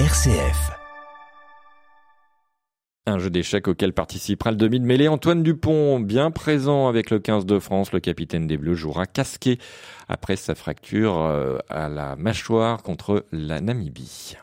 RCF. Un jeu d'échecs auquel participera le demi de mêlée Antoine Dupont, bien présent avec le 15 de France. Le capitaine des Bleus jouera casqué après sa fracture euh, à la mâchoire contre la Namibie.